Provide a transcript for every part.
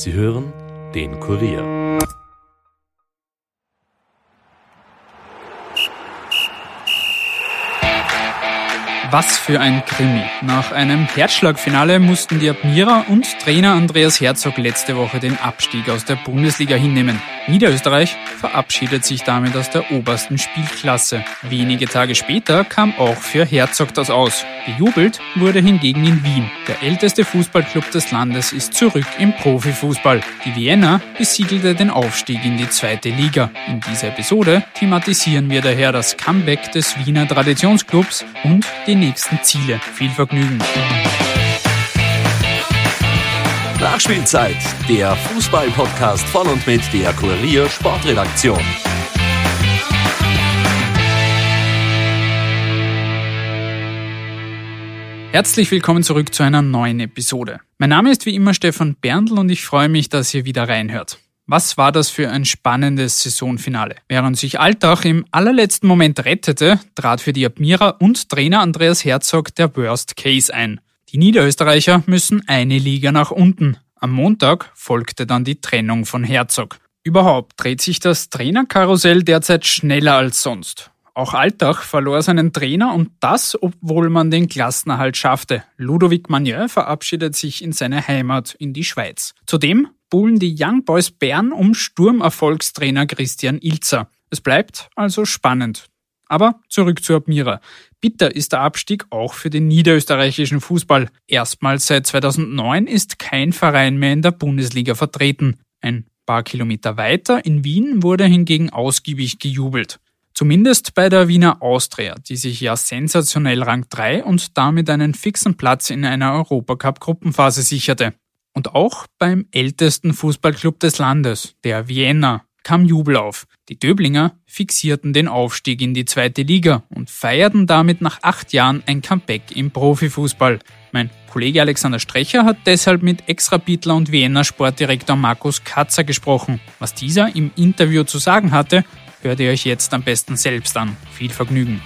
Sie hören den Kurier. Was für ein Krimi. Nach einem Herzschlagfinale mussten die Admira und Trainer Andreas Herzog letzte Woche den Abstieg aus der Bundesliga hinnehmen. Niederösterreich verabschiedet sich damit aus der obersten Spielklasse. Wenige Tage später kam auch für Herzog das aus. Gejubelt wurde hingegen in Wien. Der älteste Fußballclub des Landes ist zurück im Profifußball. Die Vienna besiegelte den Aufstieg in die zweite Liga. In dieser Episode thematisieren wir daher das Comeback des Wiener Traditionsclubs und die nächsten Ziele. Viel Vergnügen. Nachspielzeit, der Fußball-Podcast von und mit der Kurier Sportredaktion. Herzlich willkommen zurück zu einer neuen Episode. Mein Name ist wie immer Stefan Berndl und ich freue mich, dass ihr wieder reinhört. Was war das für ein spannendes Saisonfinale? Während sich Altach im allerletzten Moment rettete, trat für die Admira und Trainer Andreas Herzog der Worst Case ein. Die Niederösterreicher müssen eine Liga nach unten. Am Montag folgte dann die Trennung von Herzog. Überhaupt dreht sich das Trainerkarussell derzeit schneller als sonst. Auch Altach verlor seinen Trainer und das, obwohl man den Klassenerhalt schaffte. Ludovic Magnier verabschiedet sich in seine Heimat in die Schweiz. Zudem buhlen die Young Boys Bern um Sturmerfolgstrainer Christian Ilzer. Es bleibt also spannend. Aber zurück zu Admira. Bitter ist der Abstieg auch für den niederösterreichischen Fußball. Erstmals seit 2009 ist kein Verein mehr in der Bundesliga vertreten. Ein paar Kilometer weiter in Wien wurde hingegen ausgiebig gejubelt. Zumindest bei der Wiener Austria, die sich ja sensationell Rang 3 und damit einen fixen Platz in einer Europacup-Gruppenphase sicherte. Und auch beim ältesten Fußballclub des Landes, der Vienna, kam Jubel auf. Die Döblinger fixierten den Aufstieg in die zweite Liga und feierten damit nach acht Jahren ein Comeback im Profifußball. Mein Kollege Alexander Strecher hat deshalb mit Ex-Rapidler und Vienna Sportdirektor Markus Katzer gesprochen. Was dieser im Interview zu sagen hatte, hört ihr euch jetzt am besten selbst an. Viel Vergnügen.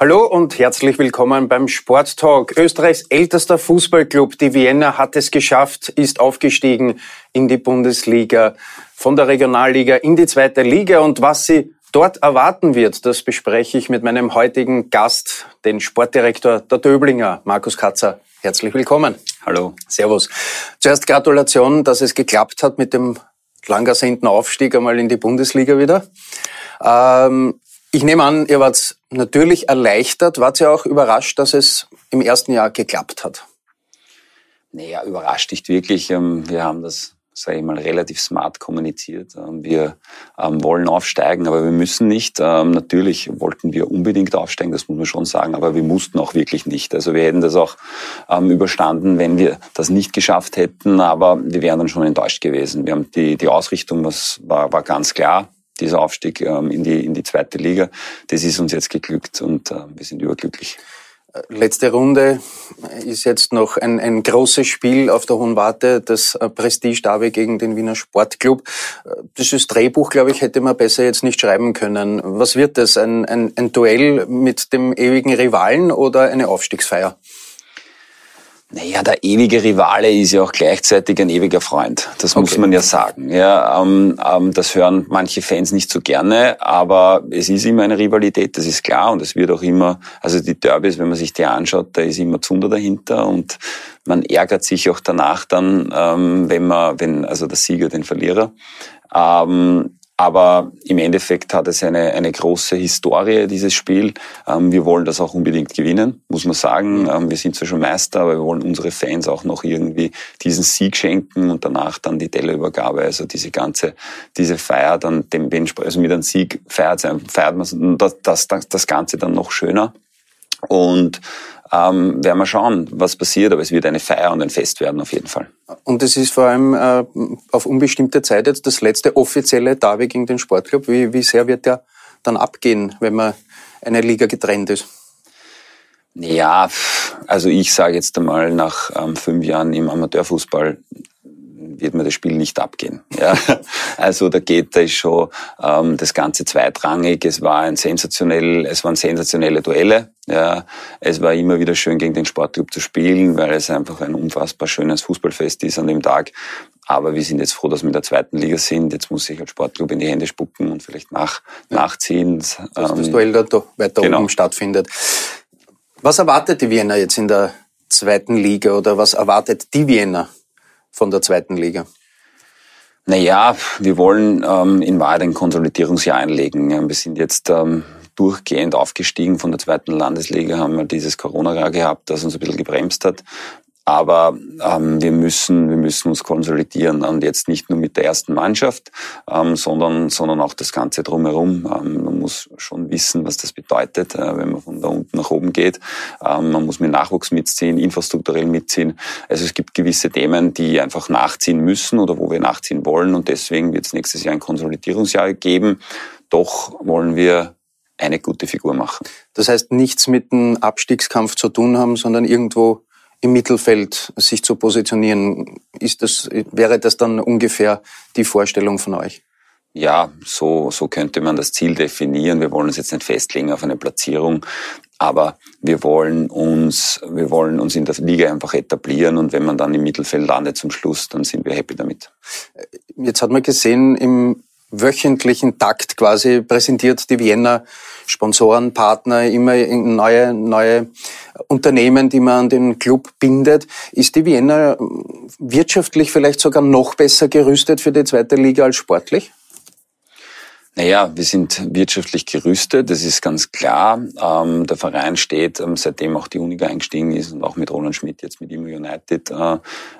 Hallo und herzlich willkommen beim Sporttalk. Österreichs ältester Fußballclub, die Vienna, hat es geschafft, ist aufgestiegen in die Bundesliga, von der Regionalliga in die zweite Liga und was sie dort erwarten wird, das bespreche ich mit meinem heutigen Gast, den Sportdirektor der Döblinger, Markus Katzer. Herzlich willkommen. Hallo. Servus. Zuerst Gratulation, dass es geklappt hat mit dem lang ersehnten Aufstieg einmal in die Bundesliga wieder. Ähm, ich nehme an, ihr wart natürlich erleichtert. Wart ihr auch überrascht, dass es im ersten Jahr geklappt hat? Naja, überrascht nicht wirklich. Ähm, wir haben das, sage ich mal, relativ smart kommuniziert. Ähm, wir ähm, wollen aufsteigen, aber wir müssen nicht. Natürlich wollten wir unbedingt aufsteigen, das muss man schon sagen, aber wir mussten auch wirklich nicht. Also wir hätten das auch überstanden, wenn wir das nicht geschafft hätten, aber wir wären dann schon enttäuscht gewesen. Wir haben die, die Ausrichtung, was war, war ganz klar dieser Aufstieg ähm, in, die, in die zweite Liga. Das ist uns jetzt geglückt und äh, wir sind überglücklich. Letzte Runde ist jetzt noch ein, ein großes Spiel auf der Hohen Warte, das äh, Prestige Derby gegen den Wiener Sportclub. Äh, Dieses Drehbuch, glaube ich, hätte man besser jetzt nicht schreiben können. Was wird das? Ein, ein, ein Duell mit dem ewigen Rivalen oder eine Aufstiegsfeier? Naja, der ewige Rivale ist ja auch gleichzeitig ein ewiger Freund. Das okay. muss man ja sagen. Ja, ähm, ähm, das hören manche Fans nicht so gerne, aber es ist immer eine Rivalität, das ist klar. Und es wird auch immer, also die Derbys, wenn man sich die anschaut, da ist immer Zunder dahinter und man ärgert sich auch danach dann, ähm, wenn man, wenn also der Sieger den Verlierer. Ähm, aber im Endeffekt hat es eine, eine große Historie, dieses Spiel. Ähm, wir wollen das auch unbedingt gewinnen, muss man sagen. Ähm, wir sind zwar schon Meister, aber wir wollen unsere Fans auch noch irgendwie diesen Sieg schenken und danach dann die Tellerübergabe. Also diese ganze, diese Feier dann dem, also mit einem Sieg feiert, feiert man das, das, das Ganze dann noch schöner. Und ähm, werden wir schauen, was passiert, aber es wird eine Feier und ein Fest werden auf jeden Fall. Und es ist vor allem äh, auf unbestimmte Zeit jetzt das letzte offizielle Derby gegen den Sportclub. Wie, wie sehr wird der dann abgehen, wenn man eine Liga getrennt ist? Ja, also ich sage jetzt einmal nach ähm, fünf Jahren im Amateurfußball wird mir das Spiel nicht abgehen. Ja. Also da geht, da ist schon ähm, das Ganze zweitrangig. Es war ein sensationell, es waren sensationelle Duelle. Ja, es war immer wieder schön, gegen den Sportclub zu spielen, weil es einfach ein unfassbar schönes Fußballfest ist an dem Tag. Aber wir sind jetzt froh, dass wir in der zweiten Liga sind. Jetzt muss ich als Sportclub in die Hände spucken und vielleicht nach, nachziehen. Dass ähm, das Duell da weiter genau. oben stattfindet. Was erwartet die Wiener jetzt in der zweiten Liga oder was erwartet die Wiener von der zweiten Liga? Naja, wir wollen ähm, in Wahrheit ein Konsolidierungsjahr einlegen. Wir sind jetzt ähm, durchgehend aufgestiegen von der zweiten Landesliga, haben wir dieses Corona-Jahr gehabt, das uns ein bisschen gebremst hat. Aber ähm, wir müssen, wir müssen uns konsolidieren und jetzt nicht nur mit der ersten Mannschaft, ähm, sondern, sondern auch das Ganze drumherum. Ähm, man muss schon wissen, was das bedeutet, äh, wenn man von da unten nach oben geht. Ähm, man muss mit Nachwuchs mitziehen, infrastrukturell mitziehen. Also es gibt gewisse Themen, die einfach nachziehen müssen oder wo wir nachziehen wollen und deswegen wird es nächstes Jahr ein Konsolidierungsjahr geben. Doch wollen wir eine gute Figur machen. Das heißt, nichts mit dem Abstiegskampf zu tun haben, sondern irgendwo im Mittelfeld sich zu positionieren. Ist das, wäre das dann ungefähr die Vorstellung von euch? Ja, so, so könnte man das Ziel definieren. Wir wollen uns jetzt nicht festlegen auf eine Platzierung, aber wir wollen uns, wir wollen uns in der Liga einfach etablieren und wenn man dann im Mittelfeld landet zum Schluss, dann sind wir happy damit. Jetzt hat man gesehen, im wöchentlichen Takt quasi präsentiert die Vienna Sponsoren, Partner, immer neue, neue Unternehmen, die man an den Club bindet. Ist die Vienna wirtschaftlich vielleicht sogar noch besser gerüstet für die zweite Liga als sportlich? Naja, wir sind wirtschaftlich gerüstet, das ist ganz klar. Ähm, der Verein steht, ähm, seitdem auch die Uniga eingestiegen ist und auch mit Roland Schmidt jetzt mit Imo United, äh,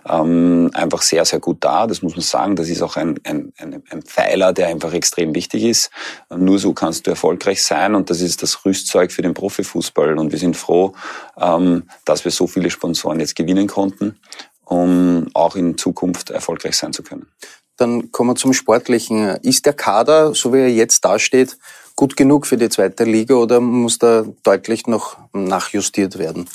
ähm, einfach sehr, sehr gut da. Das muss man sagen. Das ist auch ein, ein, ein, ein Pfeiler, der einfach extrem wichtig ist. Nur so kannst du erfolgreich sein und das ist das Rüstzeug für den Profifußball. Und wir sind froh, ähm, dass wir so viele Sponsoren jetzt gewinnen konnten um auch in Zukunft erfolgreich sein zu können. Dann kommen wir zum Sportlichen. Ist der Kader, so wie er jetzt dasteht, gut genug für die zweite Liga oder muss da deutlich noch nachjustiert werden?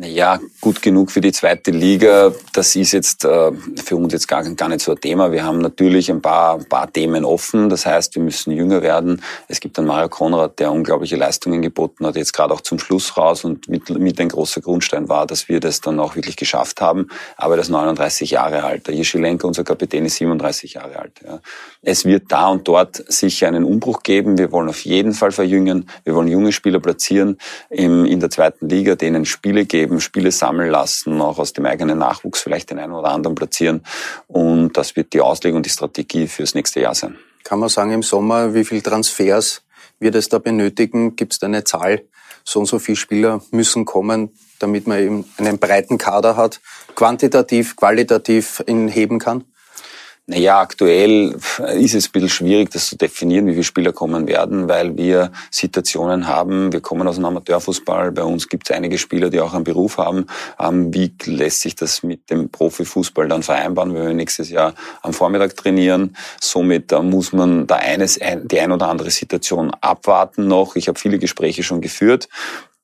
Naja, gut genug für die zweite Liga. Das ist jetzt äh, für uns jetzt gar, gar nicht so ein Thema. Wir haben natürlich ein paar, ein paar Themen offen. Das heißt, wir müssen jünger werden. Es gibt einen Mario Konrad, der unglaubliche Leistungen geboten hat, jetzt gerade auch zum Schluss raus und mit, mit ein großer Grundstein war, dass wir das dann auch wirklich geschafft haben. Aber das 39 Jahre alt. Der Jeschilenko, unser Kapitän, ist 37 Jahre alt. Ja. Es wird da und dort sicher einen Umbruch geben. Wir wollen auf jeden Fall verjüngen. Wir wollen junge Spieler platzieren im, in der zweiten Liga, denen Spiele geben eben Spiele sammeln lassen, auch aus dem eigenen Nachwuchs vielleicht den einen oder anderen platzieren. Und das wird die Auslegung und die Strategie fürs nächste Jahr sein. Kann man sagen im Sommer, wie viel Transfers wird es da benötigen? Gibt es da eine Zahl? So und so viele Spieler müssen kommen, damit man eben einen breiten Kader hat, quantitativ, qualitativ ihn heben kann? Naja, aktuell ist es ein bisschen schwierig, das zu definieren, wie viele Spieler kommen werden, weil wir Situationen haben, wir kommen aus dem Amateurfußball, bei uns gibt es einige Spieler, die auch einen Beruf haben. Ähm, wie lässt sich das mit dem Profifußball dann vereinbaren, wenn wir nächstes Jahr am Vormittag trainieren? Somit da muss man da eines, die ein oder andere Situation abwarten noch. Ich habe viele Gespräche schon geführt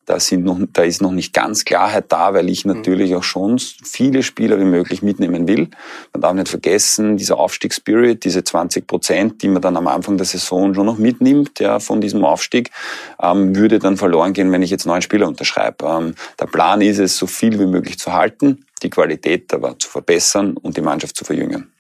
da, sind noch, da ist noch nicht ganz Klarheit da, weil ich mhm. natürlich auch schon viele Spieler wie möglich mitnehmen will. Man darf nicht vergessen, dieser Aufstiegsspirit, diese 20 Prozent, die man dann am Anfang der Saison schon noch mitnimmt, ja, von diesem Aufstieg, ähm, würde dann verloren gehen, wenn ich jetzt neun Spieler unterschreibe. Ähm, der Plan ist es, so viel wie möglich zu halten, die Qualität aber zu verbessern und die Mannschaft zu verjüngen.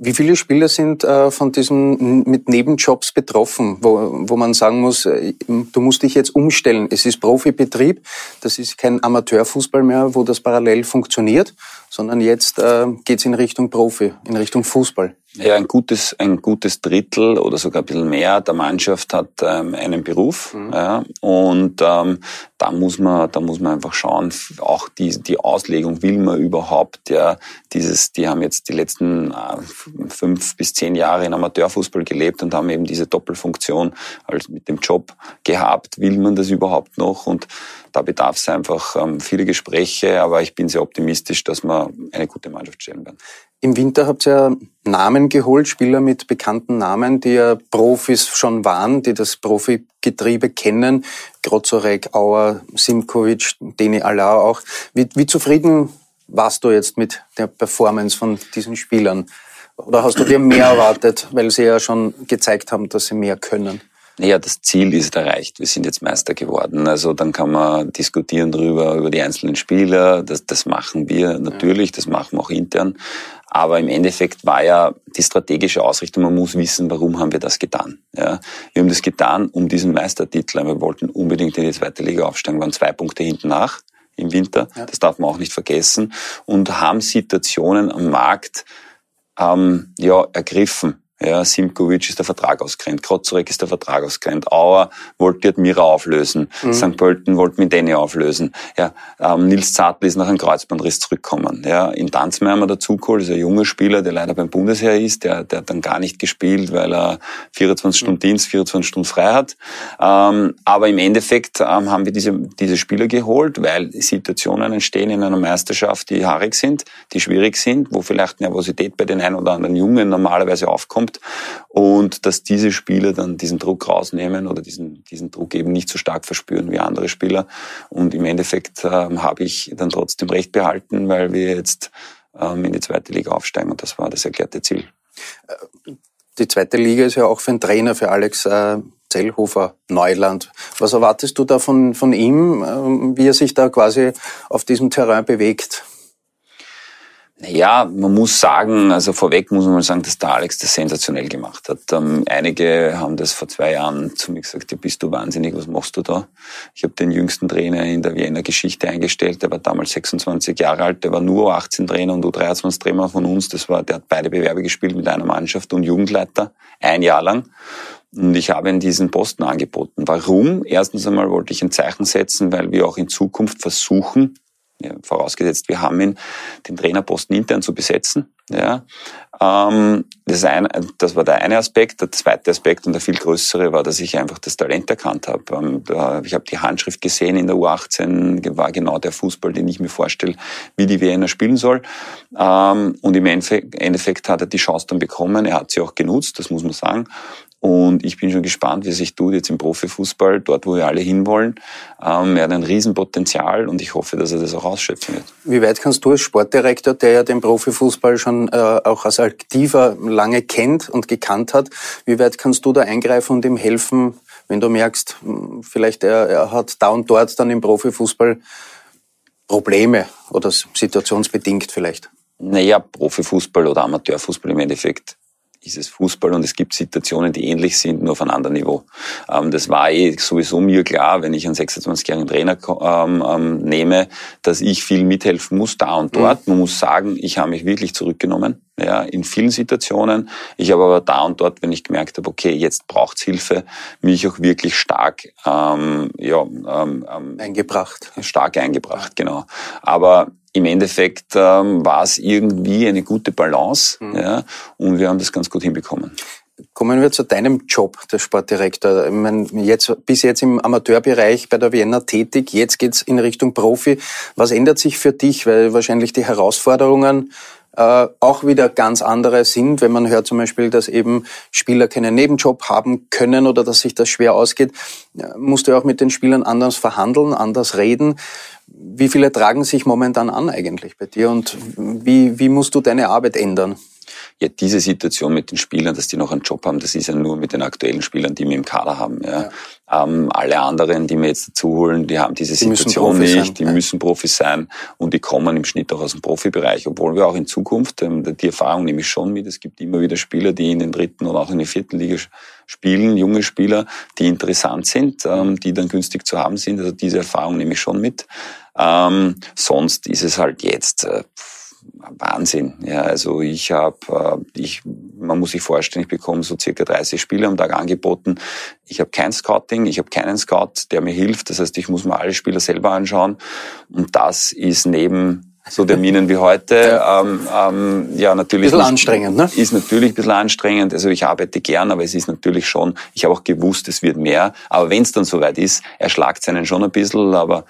Wie viele Spieler sind äh, von diesen mit Nebenjobs betroffen, wo, wo man sagen muss, äh, du musst dich jetzt umstellen. Es ist Profibetrieb, das ist kein Amateurfußball mehr, wo das parallel funktioniert, sondern jetzt äh, geht es in Richtung Profi, in Richtung Fußball. Ja, ein gutes, ein gutes Drittel oder sogar ein bisschen mehr der Mannschaft hat ähm, einen Beruf. Mhm. Ja, und ähm, da muss man, da muss man einfach schauen, auch die, die Auslegung will man überhaupt, ja, dieses, die haben jetzt die letzten äh, fünf bis zehn Jahre in Amateurfußball gelebt und haben eben diese Doppelfunktion als mit dem Job gehabt. Will man das überhaupt noch? Und da bedarf es einfach ähm, viele Gespräche, aber ich bin sehr optimistisch, dass wir eine gute Mannschaft stellen werden. Im Winter habt ihr Namen geholt, Spieler mit bekannten Namen, die ja Profis schon waren, die das Profigetriebe kennen. Grozorek, Auer, Simkovic, Deni Alau auch. Wie, wie zufrieden warst du jetzt mit der Performance von diesen Spielern? Oder hast du dir mehr erwartet, weil sie ja schon gezeigt haben, dass sie mehr können? Naja, das Ziel ist erreicht. Wir sind jetzt Meister geworden. Also dann kann man diskutieren darüber, über die einzelnen Spieler. Das, das machen wir natürlich, das machen wir auch intern. Aber im Endeffekt war ja die strategische Ausrichtung, man muss wissen, warum haben wir das getan. Ja, wir haben das getan um diesen Meistertitel. Wir wollten unbedingt in die zweite Liga aufsteigen, wir waren zwei Punkte hinten nach im Winter. Ja. Das darf man auch nicht vergessen. Und haben Situationen am Markt ähm, ja, ergriffen ja, Simkovic ist der Vertrag ausgerennt, Krozorek ist der Vertrag ausgerennt, Auer wollte Admira auflösen, mhm. St. Pölten wollte Mideni auflösen, ja, ähm, Nils Zartl ist nach einem Kreuzbandriss zurückgekommen. Ja, in Tanzmeier haben wir dazu geholt, ist ein junger Spieler, der leider beim Bundesheer ist, der, der hat dann gar nicht gespielt, weil er 24 Stunden mhm. Dienst, 24 Stunden frei hat. Ähm, aber im Endeffekt ähm, haben wir diese, diese Spieler geholt, weil Situationen entstehen in einer Meisterschaft, die haarig sind, die schwierig sind, wo vielleicht Nervosität bei den einen oder anderen Jungen normalerweise aufkommt kommt und dass diese Spieler dann diesen Druck rausnehmen oder diesen, diesen Druck eben nicht so stark verspüren wie andere Spieler. Und im Endeffekt ähm, habe ich dann trotzdem recht behalten, weil wir jetzt ähm, in die zweite Liga aufsteigen und das war das erklärte Ziel. Die zweite Liga ist ja auch für einen Trainer, für Alex äh, Zellhofer Neuland. Was erwartest du da von, von ihm, äh, wie er sich da quasi auf diesem Terrain bewegt? Ja, man muss sagen, also vorweg muss man mal sagen, dass der Alex das sensationell gemacht hat. Ähm, einige haben das vor zwei Jahren zu mir gesagt, ja, bist du wahnsinnig, was machst du da? Ich habe den jüngsten Trainer in der Wiener Geschichte eingestellt, der war damals 26 Jahre alt, der war nur 18 Trainer und U23 Trainer von uns. Das war, der hat beide Bewerbe gespielt mit einer Mannschaft und Jugendleiter, ein Jahr lang. Und ich habe ihm diesen Posten angeboten. Warum? Erstens einmal wollte ich ein Zeichen setzen, weil wir auch in Zukunft versuchen, ja, vorausgesetzt, wir haben ihn, den Trainerposten intern zu besetzen. Ja, ähm, das, eine, das war der eine Aspekt. Der zweite Aspekt und der viel größere war, dass ich einfach das Talent erkannt habe. Ähm, ich habe die Handschrift gesehen in der U18, war genau der Fußball, den ich mir vorstelle, wie die Wiener spielen soll. Ähm, und im Endeffekt hat er die Chance dann bekommen. Er hat sie auch genutzt, das muss man sagen. Und ich bin schon gespannt, wie sich tut jetzt im Profifußball, dort wo wir alle hinwollen. Ähm, er hat ein Riesenpotenzial und ich hoffe, dass er das auch ausschöpfen wird. Wie weit kannst du als Sportdirektor, der ja den Profifußball schon äh, auch als Aktiver lange kennt und gekannt hat, wie weit kannst du da eingreifen und ihm helfen, wenn du merkst, hm, vielleicht er, er hat da und dort dann im Profifußball Probleme oder situationsbedingt vielleicht? Naja, Profifußball oder Amateurfußball im Endeffekt ist es Fußball und es gibt Situationen, die ähnlich sind, nur auf einem anderen Niveau. Ähm, das war eh sowieso mir klar, wenn ich einen 26-jährigen Trainer ähm, ähm, nehme, dass ich viel mithelfen muss, da und dort. Mhm. Man muss sagen, ich habe mich wirklich zurückgenommen. Ja, in vielen Situationen. Ich habe aber da und dort, wenn ich gemerkt habe, okay, jetzt braucht's Hilfe, mich auch wirklich stark ähm, ja, ähm, eingebracht. Stark eingebracht, genau. Aber im Endeffekt ähm, war es irgendwie eine gute Balance mhm. ja, und wir haben das ganz gut hinbekommen. Kommen wir zu deinem Job, der Sportdirektor. Ich meine, jetzt, bis jetzt im Amateurbereich bei der Vienna tätig, jetzt geht's in Richtung Profi. Was ändert sich für dich? Weil wahrscheinlich die Herausforderungen äh, auch wieder ganz andere sind, wenn man hört zum Beispiel, dass eben Spieler keinen Nebenjob haben können oder dass sich das schwer ausgeht, musst du auch mit den Spielern anders verhandeln, anders reden. Wie viele tragen sich momentan an eigentlich bei dir und wie, wie musst du deine Arbeit ändern? Ja, diese Situation mit den Spielern, dass die noch einen Job haben, das ist ja nur mit den aktuellen Spielern, die wir im Kader haben. Ja. ja. Ähm, alle anderen, die wir jetzt dazu holen, die haben diese die Situation nicht, sein, die ja. müssen Profis sein und die kommen im Schnitt auch aus dem Profibereich, obwohl wir auch in Zukunft, ähm, die Erfahrung nehme ich schon mit, es gibt immer wieder Spieler, die in den dritten oder auch in der vierten Liga spielen, junge Spieler, die interessant sind, ähm, die dann günstig zu haben sind. Also diese Erfahrung nehme ich schon mit. Ähm, sonst ist es halt jetzt äh, Wahnsinn. Ja, also ich habe, äh, ich, man muss sich vorstellen, ich bekomme so circa 30 Spiele am Tag angeboten. Ich habe kein Scouting, ich habe keinen Scout, der mir hilft. Das heißt, ich muss mir alle Spieler selber anschauen. Und das ist neben so Terminen wie heute, ja, ähm, ähm, ja natürlich. Ein bisschen anstrengend, ne? Ist natürlich ein bisschen anstrengend. Also ich arbeite gern, aber es ist natürlich schon, ich habe auch gewusst, es wird mehr. Aber wenn es dann soweit ist, erschlagt es einen schon ein bisschen, aber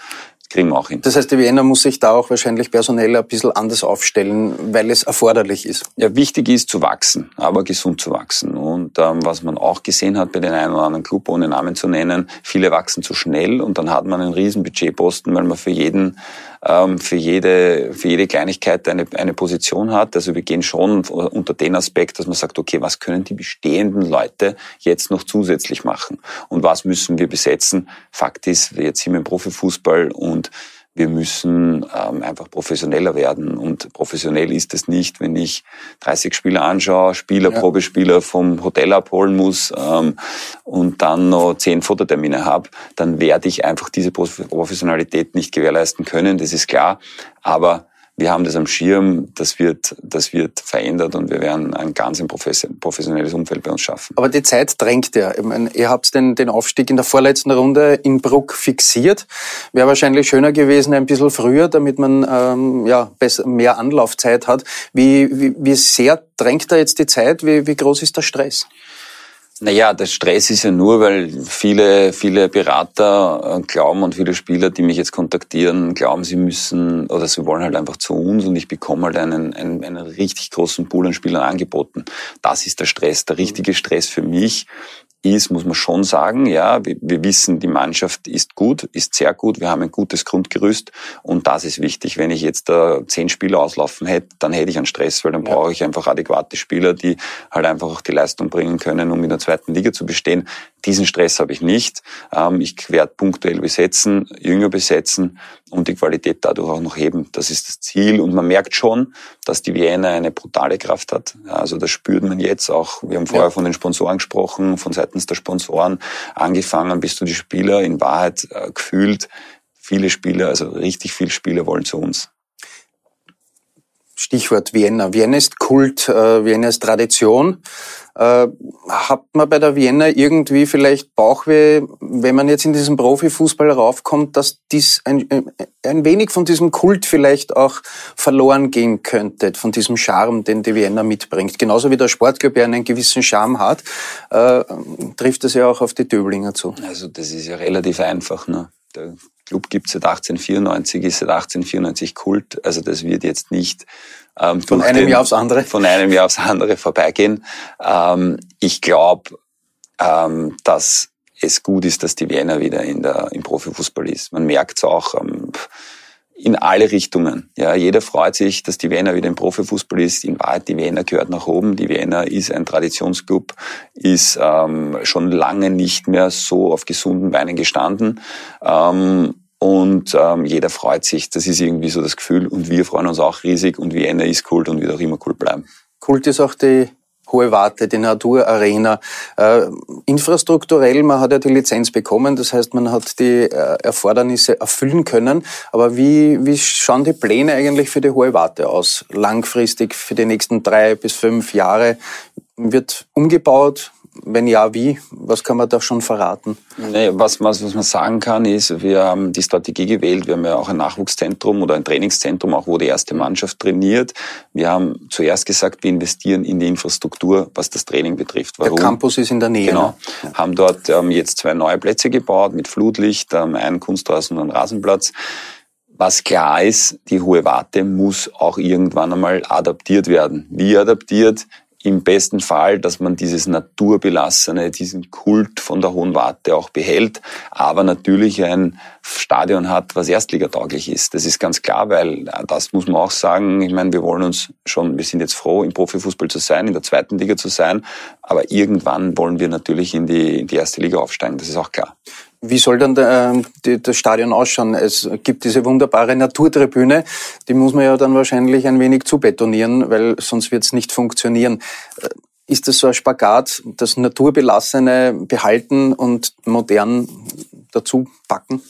kriegen wir auch hin. Das heißt, die Vienna muss sich da auch wahrscheinlich personell ein bisschen anders aufstellen, weil es erforderlich ist. Ja, wichtig ist zu wachsen, aber gesund zu wachsen. Und ähm, was man auch gesehen hat bei den einen oder anderen Club, ohne Namen zu nennen, viele wachsen zu schnell und dann hat man einen riesen Budgetposten, weil man für jeden ähm, für jede für jede Kleinigkeit eine eine Position hat. Also wir gehen schon unter den Aspekt, dass man sagt, okay, was können die bestehenden Leute jetzt noch zusätzlich machen und was müssen wir besetzen? Fakt ist, jetzt sind wir im Profifußball und wir müssen ähm, einfach professioneller werden. Und professionell ist es nicht, wenn ich 30 Spieler anschaue, Spieler, ja. Probespieler vom Hotel abholen muss ähm, und dann noch 10 Fototermine habe, dann werde ich einfach diese Professionalität nicht gewährleisten können, das ist klar. Aber wir haben das am Schirm, das wird, das wird verändert und wir werden ein ganz professionelles Umfeld bei uns schaffen. Aber die Zeit drängt ja. Ich meine, ihr habt den, den Aufstieg in der vorletzten Runde in Bruck fixiert. Wäre wahrscheinlich schöner gewesen ein bisschen früher, damit man ähm, ja, besser, mehr Anlaufzeit hat. Wie, wie, wie sehr drängt da jetzt die Zeit? Wie, wie groß ist der Stress? Naja, der Stress ist ja nur, weil viele, viele Berater äh, glauben und viele Spieler, die mich jetzt kontaktieren, glauben, sie müssen oder sie wollen halt einfach zu uns und ich bekomme halt einen, einen, einen richtig großen Pool an Spielern angeboten. Das ist der Stress. Der richtige Stress für mich ist, muss man schon sagen, ja, wir, wir, wissen, die Mannschaft ist gut, ist sehr gut, wir haben ein gutes Grundgerüst und das ist wichtig. Wenn ich jetzt da zehn Spieler auslaufen hätte, dann hätte ich einen Stress, weil dann ja. brauche ich einfach adäquate Spieler, die halt einfach auch die Leistung bringen können, um in der zweiten Liga zu bestehen. Diesen Stress habe ich nicht. Ähm, ich werde punktuell besetzen, jünger besetzen und die Qualität dadurch auch noch heben. Das ist das Ziel. Und man merkt schon, dass die Vienna eine brutale Kraft hat. Also das spürt man jetzt auch. Wir haben vorher ja. von den Sponsoren gesprochen, von seitens der Sponsoren angefangen bis zu die Spieler. In Wahrheit äh, gefühlt viele Spieler, also richtig viele Spieler wollen zu uns. Stichwort Vienna. Vienna ist Kult, äh, Vienna ist Tradition. Äh, hat man bei der Vienna irgendwie vielleicht Bauchweh, wenn man jetzt in diesen Profifußball raufkommt, dass dies ein, ein wenig von diesem Kult vielleicht auch verloren gehen könnte, von diesem Charme, den die Vienna mitbringt. Genauso wie der Sportclub ja einen gewissen Charme hat, äh, trifft das ja auch auf die Döblinger zu. Also das ist ja relativ einfach. Ne? Der Club gibt es seit 1894, ist seit 1894 Kult. Also das wird jetzt nicht ähm, von einem den, Jahr aufs andere von einem Jahr aufs andere vorbeigehen. Ähm, ich glaube, ähm, dass es gut ist, dass die Vienna wieder in der, im Profifußball ist. Man merkt es auch ähm, in alle Richtungen. Ja, jeder freut sich, dass die Vienna wieder im Profifußball ist. In Wahrheit, die Vienna gehört nach oben. Die Vienna ist ein Traditionsclub, ist ähm, schon lange nicht mehr so auf gesunden Beinen gestanden. Ähm, und ähm, jeder freut sich. Das ist irgendwie so das Gefühl. Und wir freuen uns auch riesig. Und Vienna ist Kult und wird auch immer Kult bleiben. Kult ist auch die Hohe Warte, die Natur Arena. Äh, infrastrukturell, man hat ja die Lizenz bekommen, das heißt, man hat die äh, Erfordernisse erfüllen können. Aber wie, wie schauen die Pläne eigentlich für die Hohe Warte aus? Langfristig für die nächsten drei bis fünf Jahre? Wird umgebaut? Wenn ja, wie? Was kann man da schon verraten? Nee, was, was, was man sagen kann, ist, wir haben die Strategie gewählt. Wir haben ja auch ein Nachwuchszentrum oder ein Trainingszentrum, auch wo die erste Mannschaft trainiert. Wir haben zuerst gesagt, wir investieren in die Infrastruktur, was das Training betrifft. Warum? Der Campus ist in der Nähe. Genau. Ne? Haben dort ähm, jetzt zwei neue Plätze gebaut mit Flutlicht, ähm, einen Kunstrasen und einen Rasenplatz. Was klar ist, die hohe Warte muss auch irgendwann einmal adaptiert werden. Wie adaptiert? Im besten Fall, dass man dieses naturbelassene, diesen Kult von der Hohen Warte auch behält, aber natürlich ein Stadion hat, was erstligatauglich ist. Das ist ganz klar, weil das muss man auch sagen. Ich meine, wir wollen uns schon, wir sind jetzt froh, im Profifußball zu sein, in der zweiten Liga zu sein, aber irgendwann wollen wir natürlich in die, in die erste Liga aufsteigen. Das ist auch klar. Wie soll dann der, ähm, das Stadion ausschauen? Es gibt diese wunderbare Naturtribüne, die muss man ja dann wahrscheinlich ein wenig zubetonieren, weil sonst wird es nicht funktionieren. Äh, ist das so ein Spagat, das Naturbelassene behalten und modern dazu packen?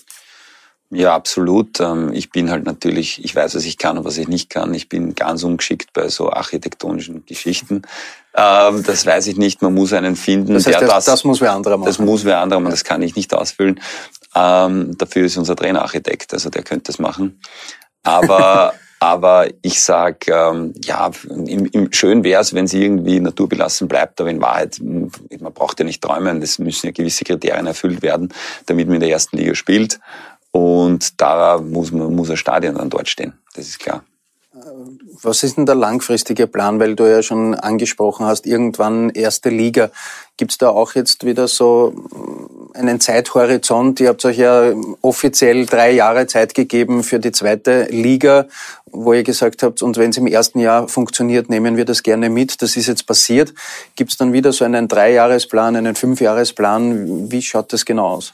Ja, absolut. Ähm, ich bin halt natürlich, ich weiß, was ich kann und was ich nicht kann. Ich bin ganz ungeschickt bei so architektonischen Geschichten. Ähm, das weiß ich nicht. Man muss einen finden. Das heißt, der das, das muss wer anderer machen. Das muss wer anderer machen. Das kann ich nicht ausfüllen. Ähm, dafür ist unser Trainerarchitekt, also der könnte das machen. Aber Aber ich sag, ja, im, im, schön wäre es, wenn es irgendwie naturbelassen bleibt, aber in Wahrheit, man braucht ja nicht träumen, es müssen ja gewisse Kriterien erfüllt werden, damit man in der ersten Liga spielt. Und da muss, man, muss ein Stadion dann dort stehen. Das ist klar. Was ist denn der langfristige Plan? Weil du ja schon angesprochen hast, irgendwann erste Liga. Gibt es da auch jetzt wieder so einen Zeithorizont? Ihr habt euch ja offiziell drei Jahre Zeit gegeben für die zweite Liga, wo ihr gesagt habt, und wenn es im ersten Jahr funktioniert, nehmen wir das gerne mit. Das ist jetzt passiert. Gibt es dann wieder so einen Dreijahresplan, einen Fünfjahresplan? Wie schaut das genau aus?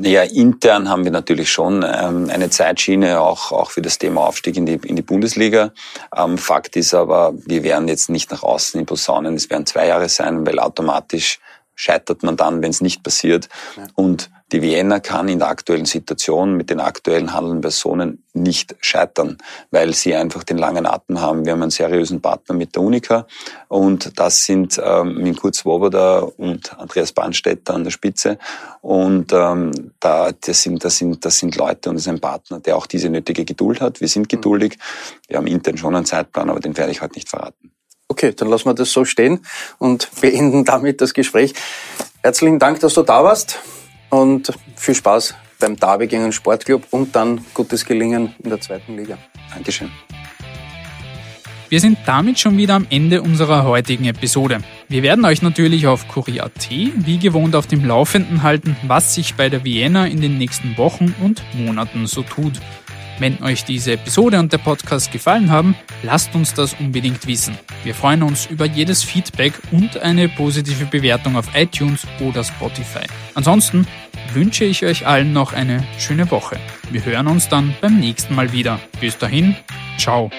Naja, intern haben wir natürlich schon ähm, eine Zeitschiene auch, auch für das Thema Aufstieg in die, in die Bundesliga. Ähm, Fakt ist aber, wir werden jetzt nicht nach außen in Posaunen, es werden zwei Jahre sein, weil automatisch scheitert man dann, wenn es nicht passiert. Ja. Und die Vienna kann in der aktuellen Situation mit den aktuellen handelnden Personen nicht scheitern, weil sie einfach den langen Atem haben. Wir haben einen seriösen Partner mit der Unica und das sind ähm, mit Kurt Swoboda und Andreas Bahnstetter an der Spitze und ähm, da das sind das sind das sind Leute und das ist ein Partner, der auch diese nötige Geduld hat. Wir sind geduldig. Wir haben intern schon einen Zeitplan, aber den werde ich heute nicht verraten. Okay, dann lassen wir das so stehen und beenden damit das Gespräch. Herzlichen Dank, dass du da warst und viel Spaß beim Derby gegen den Sportclub und dann gutes Gelingen in der zweiten Liga. Dankeschön. Wir sind damit schon wieder am Ende unserer heutigen Episode. Wir werden euch natürlich auf Kurier.at wie gewohnt auf dem Laufenden halten, was sich bei der Vienna in den nächsten Wochen und Monaten so tut. Wenn euch diese Episode und der Podcast gefallen haben, lasst uns das unbedingt wissen. Wir freuen uns über jedes Feedback und eine positive Bewertung auf iTunes oder Spotify. Ansonsten wünsche ich euch allen noch eine schöne Woche. Wir hören uns dann beim nächsten Mal wieder. Bis dahin, ciao.